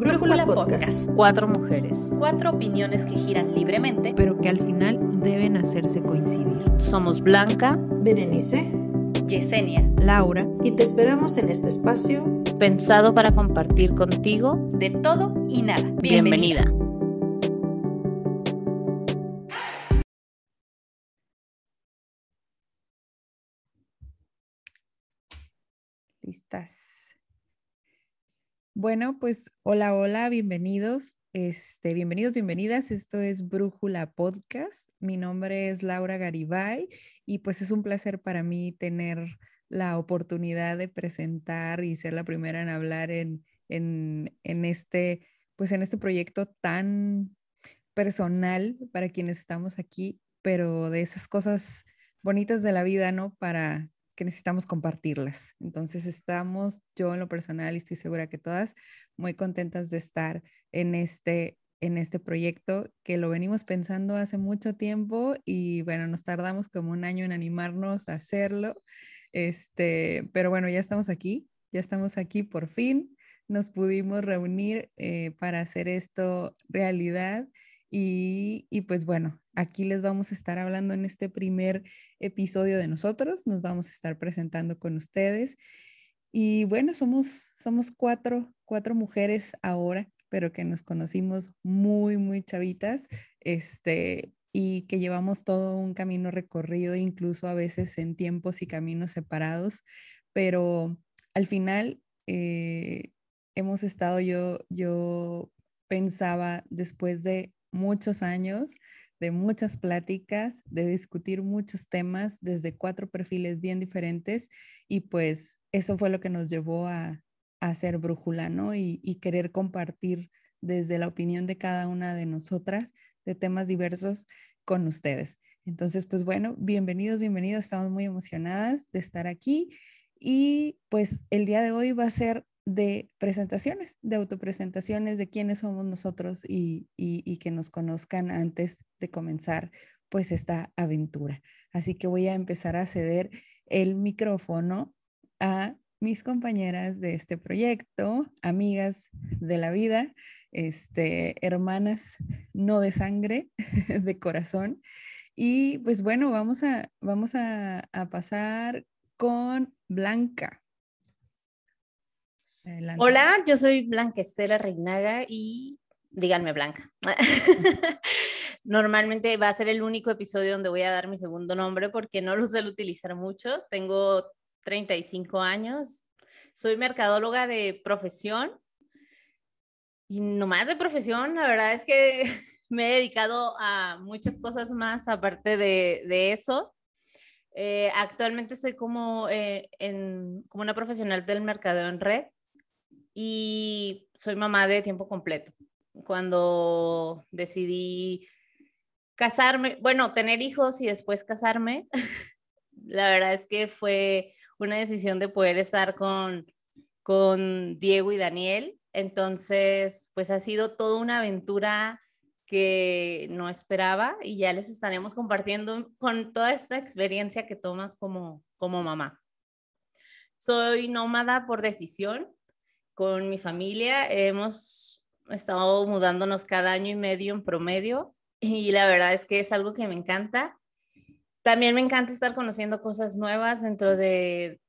Brújula Podcast. Cuatro mujeres. Cuatro opiniones que giran libremente, pero que al final deben hacerse coincidir. Somos Blanca, Berenice, Yesenia, Laura, y te esperamos en este espacio pensado para compartir contigo de todo y nada. Bienvenida. Bienvenida. Listas. Bueno, pues hola, hola, bienvenidos. Este, bienvenidos, bienvenidas. Esto es Brújula Podcast. Mi nombre es Laura Garibay y pues es un placer para mí tener la oportunidad de presentar y ser la primera en hablar en, en, en este, pues en este proyecto tan personal para quienes estamos aquí, pero de esas cosas bonitas de la vida, ¿no? Para que necesitamos compartirlas. Entonces estamos, yo en lo personal, y estoy segura que todas, muy contentas de estar en este, en este proyecto que lo venimos pensando hace mucho tiempo y bueno, nos tardamos como un año en animarnos a hacerlo. Este, pero bueno, ya estamos aquí, ya estamos aquí por fin. Nos pudimos reunir eh, para hacer esto realidad y, y, pues bueno, aquí les vamos a estar hablando en este primer episodio de nosotros, nos vamos a estar presentando con ustedes. Y bueno, somos, somos cuatro, cuatro mujeres ahora, pero que nos conocimos muy, muy chavitas, este, y que llevamos todo un camino recorrido, incluso a veces en tiempos y caminos separados, pero al final eh, hemos estado, yo, yo pensaba después de muchos años, de muchas pláticas, de discutir muchos temas desde cuatro perfiles bien diferentes y pues eso fue lo que nos llevó a, hacer brújula, ¿no? Y, y, querer compartir desde la opinión de cada una de nosotras de temas diversos con ustedes. Entonces, pues bueno, bienvenidos, bienvenidos, estamos muy emocionadas de estar aquí y pues el día de hoy va a ser de presentaciones, de autopresentaciones, de quiénes somos nosotros y, que nos conozcan antes de comenzar pues esta aventura. Así que voy a empezar a ceder el micrófono a mis compañeras de este proyecto, amigas de la vida, este, hermanas no de sangre, de corazón. Y pues bueno, vamos a, vamos a pasar con Blanca. Hola, yo soy Blanca Estela Reinaga y díganme Blanca. Normalmente va a ser el único episodio donde voy a dar mi segundo nombre porque no lo suelo utilizar mucho. Tengo 35 años, soy mercadóloga de profesión y no más de profesión, la verdad es que me he dedicado a muchas cosas más aparte de, eso. Eh, actualmente estoy como, eh, en, como una profesional del mercadeo en red y soy mamá de tiempo completo. Cuando decidí casarme, bueno, tener hijos y después casarme, la verdad es que fue una decisión de poder estar con, con Diego y Daniel. Entonces, pues ha sido toda una aventura que no esperaba y ya les estaremos compartiendo con toda esta experiencia que tomas como, como mamá. Soy nómada por decisión, con mi familia. Hemos estado mudándonos cada año y medio en promedio y la verdad es que es algo que me encanta. También me encanta estar conociendo cosas nuevas dentro de,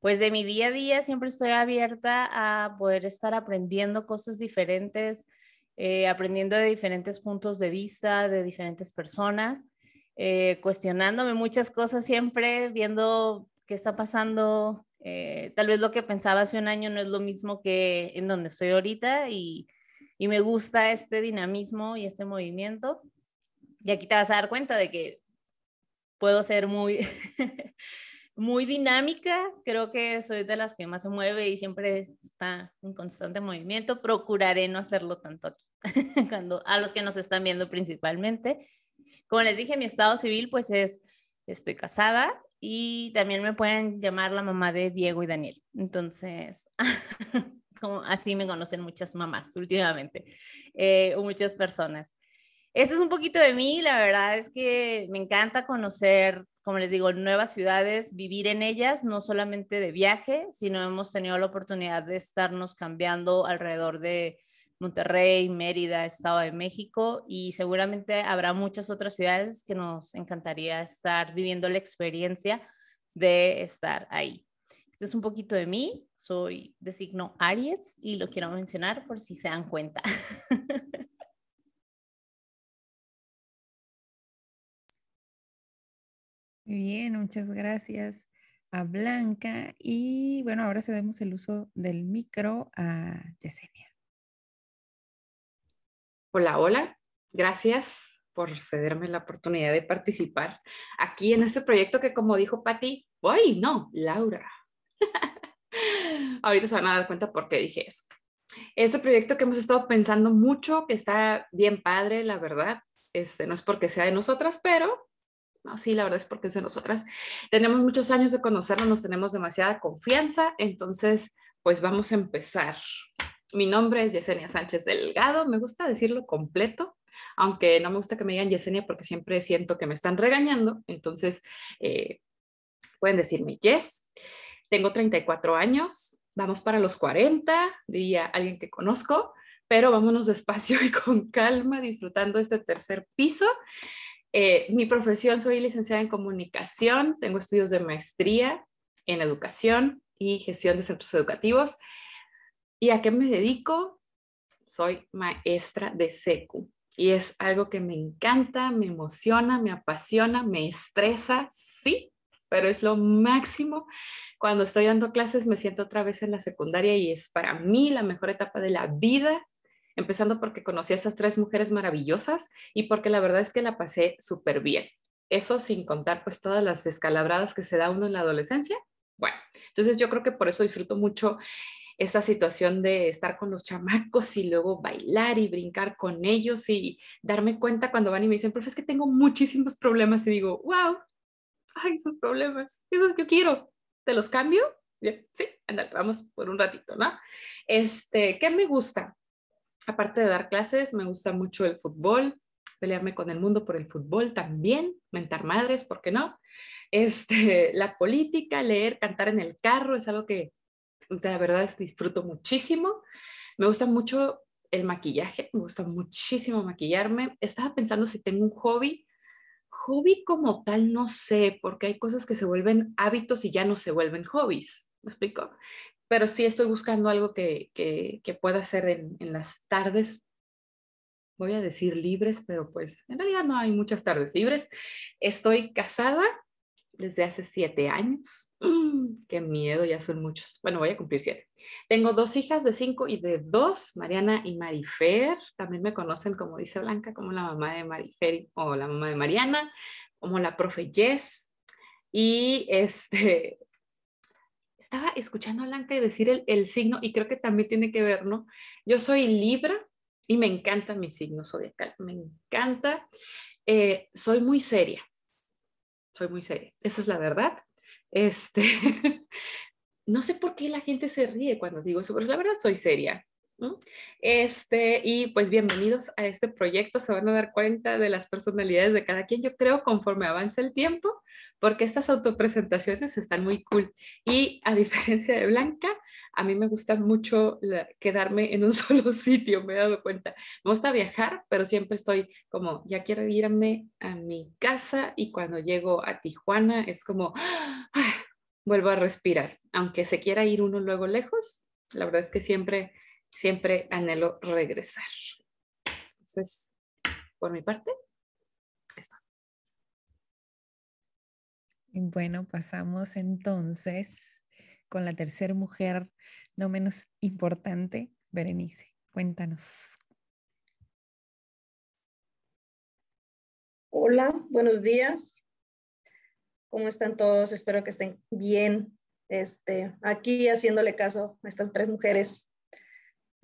pues de mi día a día. Siempre estoy abierta a poder estar aprendiendo cosas diferentes, eh, aprendiendo de diferentes puntos de vista, de diferentes personas, eh, cuestionándome muchas cosas siempre, viendo qué está pasando eh, tal vez lo que pensaba hace un año no es lo mismo que en donde estoy ahorita y, y me gusta este dinamismo y este movimiento. Y aquí te vas a dar cuenta de que puedo ser muy, muy dinámica. Creo que soy de las que más se mueve y siempre está en constante movimiento. Procuraré no hacerlo tanto aquí, cuando, a los que nos están viendo principalmente. Como les dije, mi estado civil pues es, estoy casada y también me pueden llamar la mamá de Diego y Daniel. Entonces, como así me conocen muchas mamás últimamente, eh, muchas personas. Este es un poquito de mí, la verdad es que me encanta conocer como les digo, nuevas ciudades, vivir en ellas, no solamente de viaje, sino hemos tenido la oportunidad de estarnos cambiando alrededor de Monterrey, Mérida, Estado de México y seguramente habrá muchas otras ciudades que nos encantaría estar viviendo la experiencia de estar ahí. Este es un poquito de mí, soy de signo Aries y lo quiero mencionar por si se dan cuenta. Muy bien, muchas gracias a Blanca. Y bueno, ahora cedemos el uso del micro a Yesenia. Hola, hola. Gracias por cederme la oportunidad de participar aquí en este proyecto que como dijo Patti, ¡ay, no! Laura. Ahorita se van a dar cuenta por qué dije eso. Este proyecto que hemos estado pensando mucho, que está bien padre, la verdad, este, no es porque sea de nosotras, pero no, sí, la verdad es porque es de nosotras. Tenemos muchos años de conocernos, nos tenemos demasiada confianza, entonces, pues vamos a empezar. Mi nombre es Yesenia Sánchez Delgado, me gusta decirlo completo, aunque no me gusta que me digan Yesenia porque siempre siento que me están regañando, entonces eh, pueden decirme Yes. Tengo 34 años, vamos para los 40, diría alguien que conozco, pero vámonos despacio y con calma, disfrutando este tercer piso. Eh, mi profesión, soy licenciada en comunicación, tengo estudios de maestría en educación y gestión de centros educativos. ¿Y a qué me dedico? Soy maestra de SECU y es algo que me encanta, me emociona, me apasiona, me estresa, sí, pero es lo máximo. Cuando estoy dando clases me siento otra vez en la secundaria y es para mí la mejor etapa de la vida empezando porque conocí a esas tres mujeres maravillosas y porque la verdad es que la pasé súper bien. Eso sin contar pues todas las descalabradas que se da uno en la adolescencia. Bueno, entonces yo creo que por eso disfruto mucho esa situación de estar con los chamacos y luego bailar y brincar con ellos y darme cuenta cuando van y me dicen, profe, es que tengo muchísimos problemas y digo, wow, ay, esos problemas, esos yo quiero, ¿te los cambio? Sí, andale, vamos por un ratito, ¿no? Este, ¿qué me gusta? aparte de dar clases, me gusta mucho el fútbol, pelearme con el mundo por el fútbol también, mentar madres, ¿por qué no? Este, la política, leer, cantar en el carro, es algo que la verdad es que disfruto muchísimo. Me gusta mucho el maquillaje, me gusta muchísimo maquillarme. Estaba pensando si tengo un hobby. Hobby como tal, no sé, porque hay cosas que se vuelven hábitos y ya no se vuelven hobbies. ¿Me explico? pero sí estoy buscando algo que, que, pueda hacer en, en, las tardes, voy a decir libres, pero pues en realidad no hay muchas tardes libres. Estoy casada desde hace siete años. Mm, qué miedo, ya son muchos. Bueno, voy a cumplir siete. Tengo dos hijas de cinco y de dos, Mariana y Marifer. También me conocen, como dice Blanca, como la mamá de Marifer o la mamá de Mariana, como la profe Jess. Y este, estaba escuchando a Blanca decir el, signo y creo que también tiene que ver, ¿no? Yo soy Libra y me encanta mi signo zodiacal, me encanta. Eh, soy muy seria, soy muy seria, esa es la verdad. Este, no sé por qué la gente se ríe cuando digo eso, pero la verdad soy seria. Este, y pues bienvenidos a este proyecto. Se van a dar cuenta de las personalidades de cada quien, yo creo, conforme avance el tiempo, porque estas autopresentaciones están muy cool. Y a diferencia de Blanca, a mí me gusta mucho quedarme en un solo sitio, me he dado cuenta. Me gusta viajar, pero siempre estoy como, ya quiero irme a mi casa y cuando llego a Tijuana es como, ¡ah! vuelvo a respirar. Aunque se quiera ir uno luego lejos, la verdad es que siempre siempre anhelo regresar. Entonces, por mi parte, esto. Bueno, pasamos entonces con la tercera mujer, no menos importante, Berenice. Cuéntanos. Hola, buenos días. ¿Cómo están todos? Espero que estén bien. Este, aquí haciéndole caso a estas tres mujeres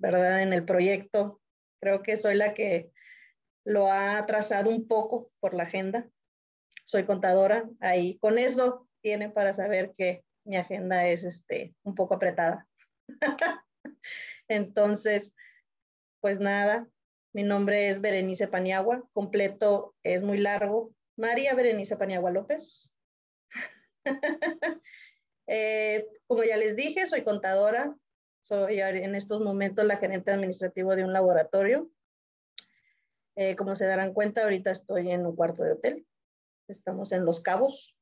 ¿verdad? En el proyecto. Creo que soy la que lo ha trazado un poco por la agenda. Soy contadora, ahí con eso tienen para saber que mi agenda es este, un poco apretada. Entonces, pues nada, mi nombre es Berenice Paniagua, completo es muy largo, María Berenice Paniagua López. Eh, como ya les dije, soy contadora, soy en estos momentos la gerente administrativo de un laboratorio. Eh, como se darán cuenta, ahorita estoy en un cuarto de hotel. Estamos en Los Cabos,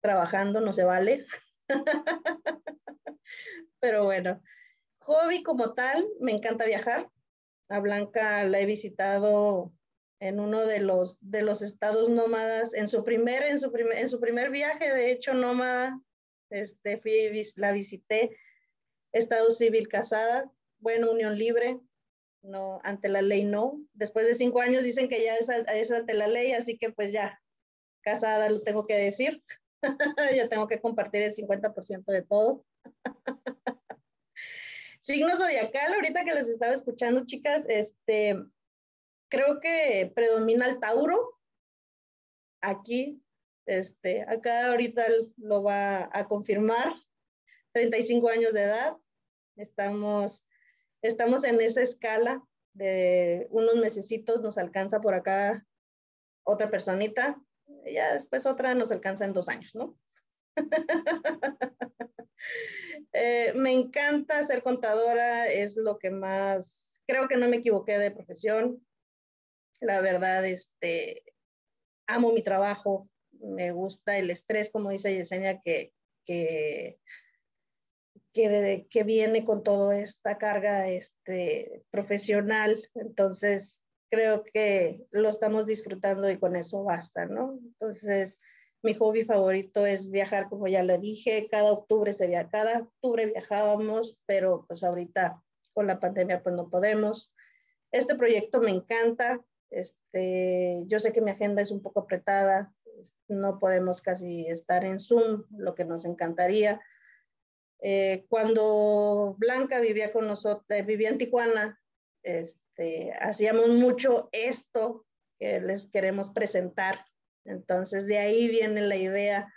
trabajando, no se vale. Pero bueno, hobby como tal, me encanta viajar. A Blanca la he visitado en uno de los, de los estados nómadas, en su primer, en su primer, en su primer viaje, de hecho, nómada, este, fui, la visité, estado civil casada, bueno, unión libre, no, ante la ley no. Después de cinco años dicen que ya es, ante la ley, así que pues ya, casada lo tengo que decir. ya tengo que compartir el 50% de todo. Signo zodiacal, ahorita que les estaba escuchando, chicas, este, creo que predomina el Tauro. Aquí, este, acá ahorita lo va a confirmar. 35 años de edad. Estamos, estamos en esa escala de unos mesecitos, nos alcanza por acá otra personita, ya después otra nos alcanza en dos años, ¿no? Eh, me encanta ser contadora, es lo que más, creo que no me equivoqué de profesión. La verdad, este, amo mi trabajo, me gusta el estrés, como dice Yesenia, que, que, que, viene con toda esta carga este, profesional. Entonces, creo que lo estamos disfrutando y con eso basta, ¿no? Entonces, mi hobby favorito es viajar, como ya le dije, cada octubre se viaja, cada octubre viajábamos, pero pues ahorita con la pandemia pues no podemos. Este proyecto me encanta, este, yo sé que mi agenda es un poco apretada, no podemos casi estar en Zoom, lo que nos encantaría. Eh, cuando Blanca vivía con nosotros, eh, vivía en Tijuana, este, hacíamos mucho esto que les queremos presentar entonces, de ahí viene la idea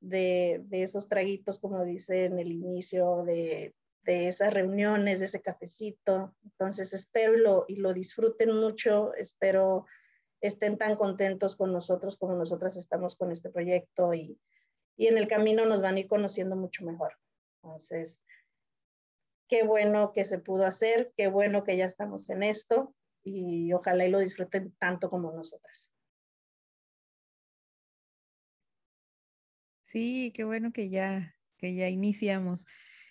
de, esos traguitos, como dice en el inicio, de, esas reuniones, de ese cafecito. Entonces, espero y lo, disfruten mucho, espero estén tan contentos con nosotros como nosotras estamos con este proyecto y en el camino nos van a ir conociendo mucho mejor. Entonces, qué bueno que se pudo hacer, qué bueno que ya estamos en esto y ojalá y lo disfruten tanto como nosotras. Sí, qué bueno que ya, que ya iniciamos.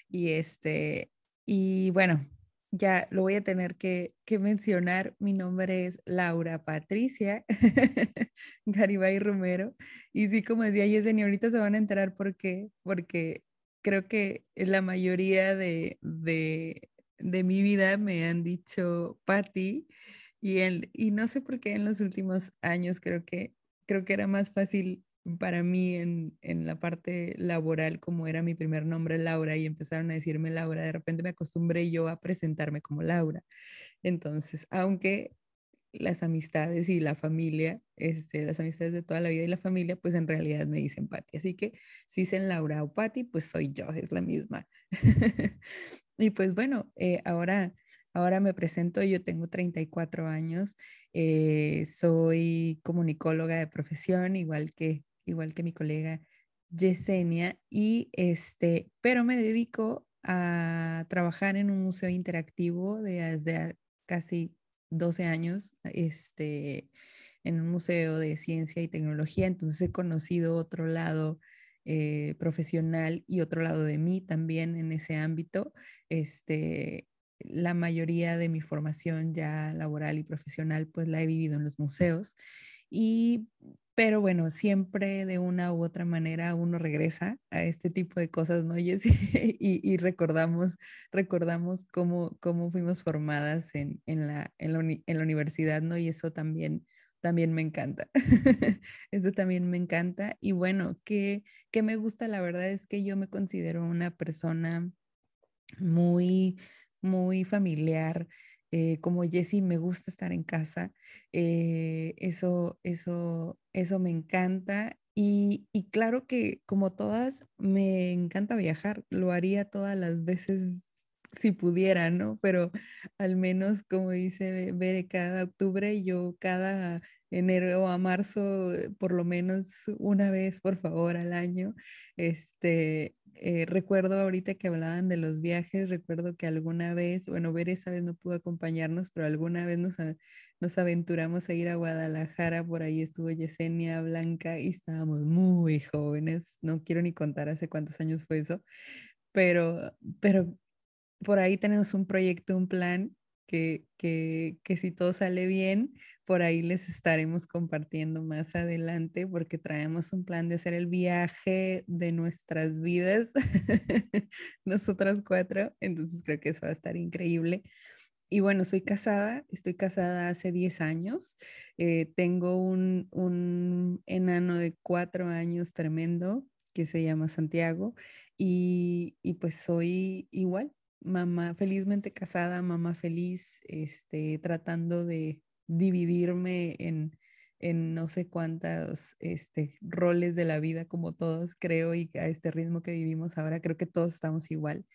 Y este, y bueno, ya lo voy a tener que, mencionar. Mi nombre es Laura Patricia Garibay Romero. Y sí, como decía Yesenia, ahorita se van a enterar por qué, porque creo que la mayoría de, de, de mi vida me han dicho Patti. Y, y no sé por qué en los últimos años creo que, creo que era más fácil para mí en, la parte laboral, como era mi primer nombre Laura y empezaron a decirme Laura, de repente me acostumbré yo a presentarme como Laura. Entonces, aunque las amistades y la familia, este, las amistades de toda la vida y la familia, pues en realidad me dicen Patti. Así que si dicen Laura o Patti, pues soy yo, es la misma. y pues bueno, eh, ahora Ahora me presento, yo tengo 34 años, eh, soy comunicóloga de profesión, igual que igual que mi colega Yesenia, y este, pero me dedico a trabajar en un museo interactivo desde casi 12 años, este, en un museo de ciencia y tecnología, entonces he conocido otro lado eh, profesional y otro lado de mí también en ese ámbito. Este, la mayoría de mi formación ya laboral y profesional pues la he vivido en los museos y pero bueno, siempre de una u otra manera uno regresa a este tipo de cosas, ¿no? Y, y, recordamos, recordamos cómo, cómo fuimos formadas en, en, la, en, la universidad, ¿no? Y eso también, también me encanta. eso también me encanta. Y bueno, que, que me gusta, la verdad es que yo me considero una persona muy, muy familiar. Eh, como Jessie, me gusta estar en casa. Eh, eso, eso, eso me encanta. Y, y, claro que como todas, me encanta viajar. Lo haría todas las veces si pudiera, ¿no? Pero al menos, como dice Bere, cada octubre yo cada enero a marzo, por lo menos una vez, por favor, al año. Este, eh, recuerdo ahorita que hablaban de los viajes, recuerdo que alguna vez, bueno, ver esa vez no pudo acompañarnos, pero alguna vez nos, aventuramos a ir a Guadalajara, por ahí estuvo Yesenia Blanca y estábamos muy jóvenes, no quiero ni contar hace cuántos años fue eso, pero, por ahí tenemos un proyecto, un plan que si todo sale bien, por ahí les estaremos compartiendo más adelante porque traemos un plan de hacer el viaje de nuestras vidas, nosotras cuatro, entonces creo que eso va a estar increíble. Y bueno, soy casada, estoy casada hace 10 años, eh, tengo un, un enano de cuatro años tremendo que se llama Santiago y, y pues soy igual, mamá felizmente casada, mamá feliz, este, tratando de, dividirme en, en no sé cuántos este, roles de la vida como todos creo y a este ritmo que vivimos ahora creo que todos estamos igual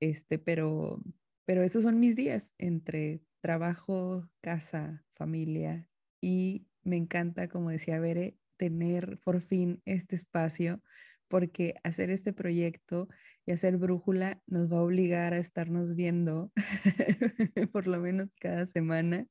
este pero pero esos son mis días entre trabajo casa familia y me encanta como decía Bere tener por fin este espacio porque hacer este proyecto y hacer brújula nos va a obligar a estarnos viendo por lo menos cada semana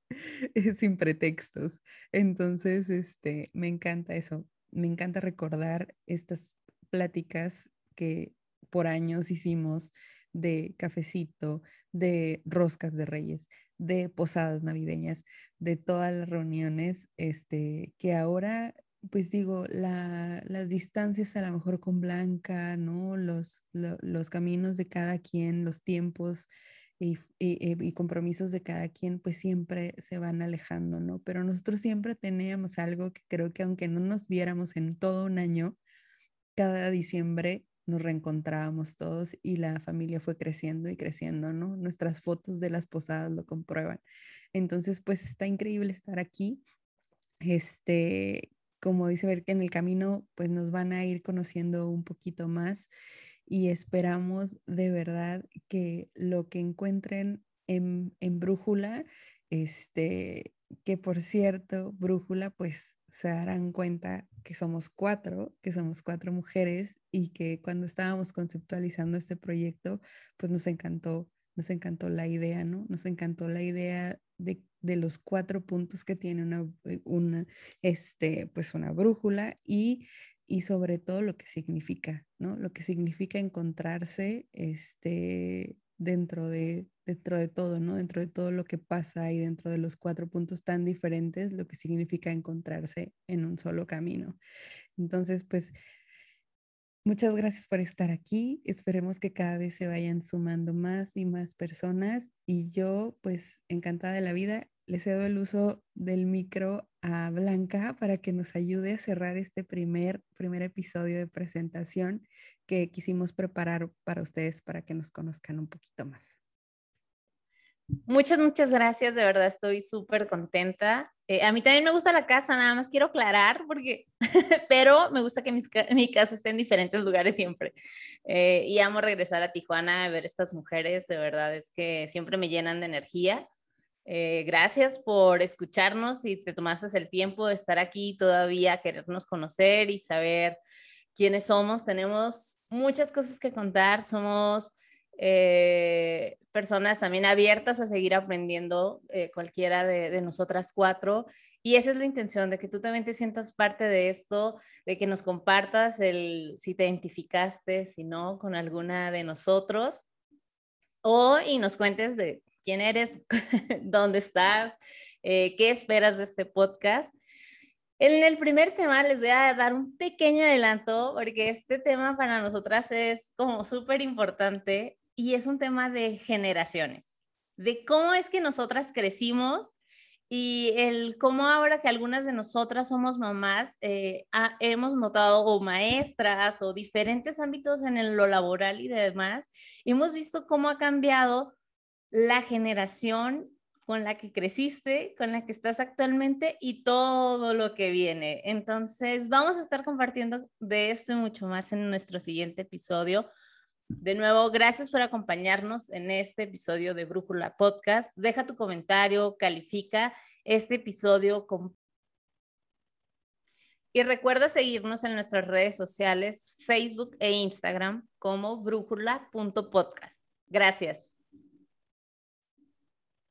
sin pretextos. Entonces, este, me encanta eso, me encanta recordar estas pláticas que por años hicimos de cafecito, de roscas de reyes, de posadas navideñas, de todas las reuniones, este, que ahora pues digo, las distancias a lo mejor con Blanca, ¿no? Los, los caminos de cada quien, los tiempos y, y, compromisos de cada quien, pues siempre se van alejando, ¿no? Pero nosotros siempre teníamos algo que creo que aunque no nos viéramos en todo un año, cada diciembre nos reencontrábamos todos y la familia fue creciendo y creciendo, ¿no? Nuestras fotos de las posadas lo comprueban. Entonces, pues está increíble estar aquí. Este, como dice ver que en el camino pues nos van a ir conociendo un poquito más y esperamos de verdad que lo que encuentren en, en Brújula, este, que por cierto, Brújula pues se darán cuenta que somos cuatro, que somos cuatro mujeres y que cuando estábamos conceptualizando este proyecto pues nos encantó, nos encantó la idea, ¿no? Nos encantó la idea de de los cuatro puntos que tiene una, eh, una, este, pues una brújula y, y sobre todo lo que significa, ¿no? Lo que significa encontrarse este, dentro, de, dentro de todo, ¿no? Dentro de todo lo que pasa y dentro de los cuatro puntos tan diferentes, lo que significa encontrarse en un solo camino. Entonces, pues Muchas gracias por estar aquí. Esperemos que cada vez se vayan sumando más y más personas. Y yo, pues, encantada de la vida, le cedo el uso del micro a Blanca para que nos ayude a cerrar este primer, primer episodio de presentación que quisimos preparar para ustedes para que nos conozcan un poquito más. Muchas, muchas gracias. De verdad estoy súper contenta. Eh, a mí también me gusta la casa, nada más quiero aclarar, porque, pero me gusta que mi casa esté en diferentes lugares siempre. Eh, y amo regresar a Tijuana a ver estas mujeres, de verdad es que siempre me llenan de energía. Eh, gracias por escucharnos y te tomaste el tiempo de estar aquí todavía, querernos conocer y saber quiénes somos. Tenemos muchas cosas que contar, somos eh, personas también abiertas a seguir aprendiendo, eh, cualquiera de, nosotras cuatro. Y esa es la intención, de que tú también te sientas parte de esto, de que nos compartas el si te identificaste, si no, con alguna de nosotros. O y nos cuentes de quién eres, dónde estás, eh, qué esperas de este podcast. En el primer tema les voy a dar un pequeño adelanto porque este tema para nosotras es como súper importante y es un tema de generaciones, de cómo es que nosotras crecimos y el cómo ahora que algunas de nosotras somos mamás, eh, hemos notado o maestras o diferentes ámbitos en lo laboral y demás, hemos visto cómo ha cambiado la generación con la que creciste, con la que estás actualmente y todo lo que viene. Entonces, vamos a estar compartiendo de esto y mucho más en nuestro siguiente episodio De nuevo, gracias por acompañarnos en este episodio de Brújula Podcast. Deja tu comentario, califica este episodio con... Y recuerda seguirnos en nuestras redes sociales, Facebook e Instagram como brújula.podcast. Gracias.